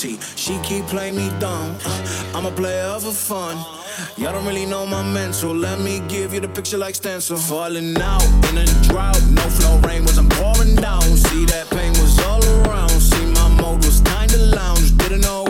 T-H-O-T. She keep playing me dumb. Uh, I'm a player for fun. Y'all don't really know my mental. Let me give you the picture like stencil. Falling out in a drought. No flow rain was I'm pouring down. See that pain was all around. See my mode was kinda lounge. Didn't know